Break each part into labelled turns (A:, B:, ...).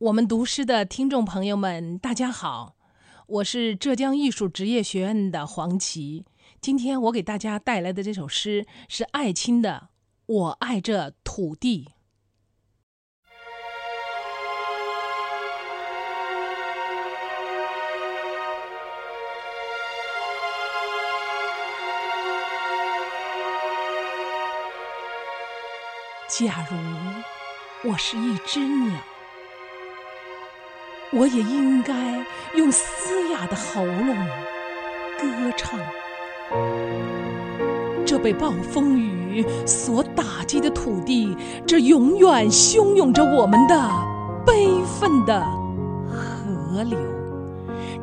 A: 我们读诗的听众朋友们，大家好，我是浙江艺术职业学院的黄琦。今天我给大家带来的这首诗是艾青的《我爱这土地》。假如我是一只鸟，我也应该用嘶哑的喉咙歌唱。这被暴风雨所打击的土地，这永远汹涌着我们的悲愤的河流，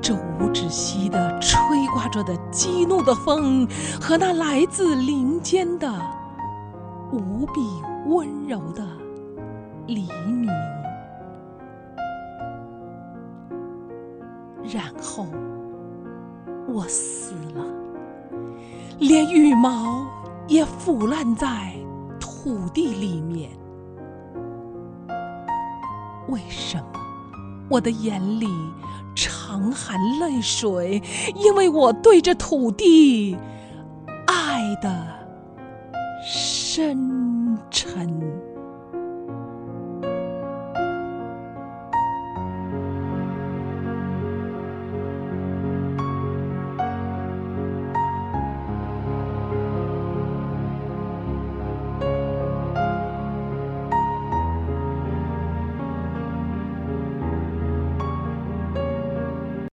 A: 这无止息的吹刮着的激怒的风，和那来自林间的无比。温柔的黎明，然后我死了，连羽毛也腐烂在土地里面。为什么我的眼里常含泪水？因为我对着土地爱的深。沉。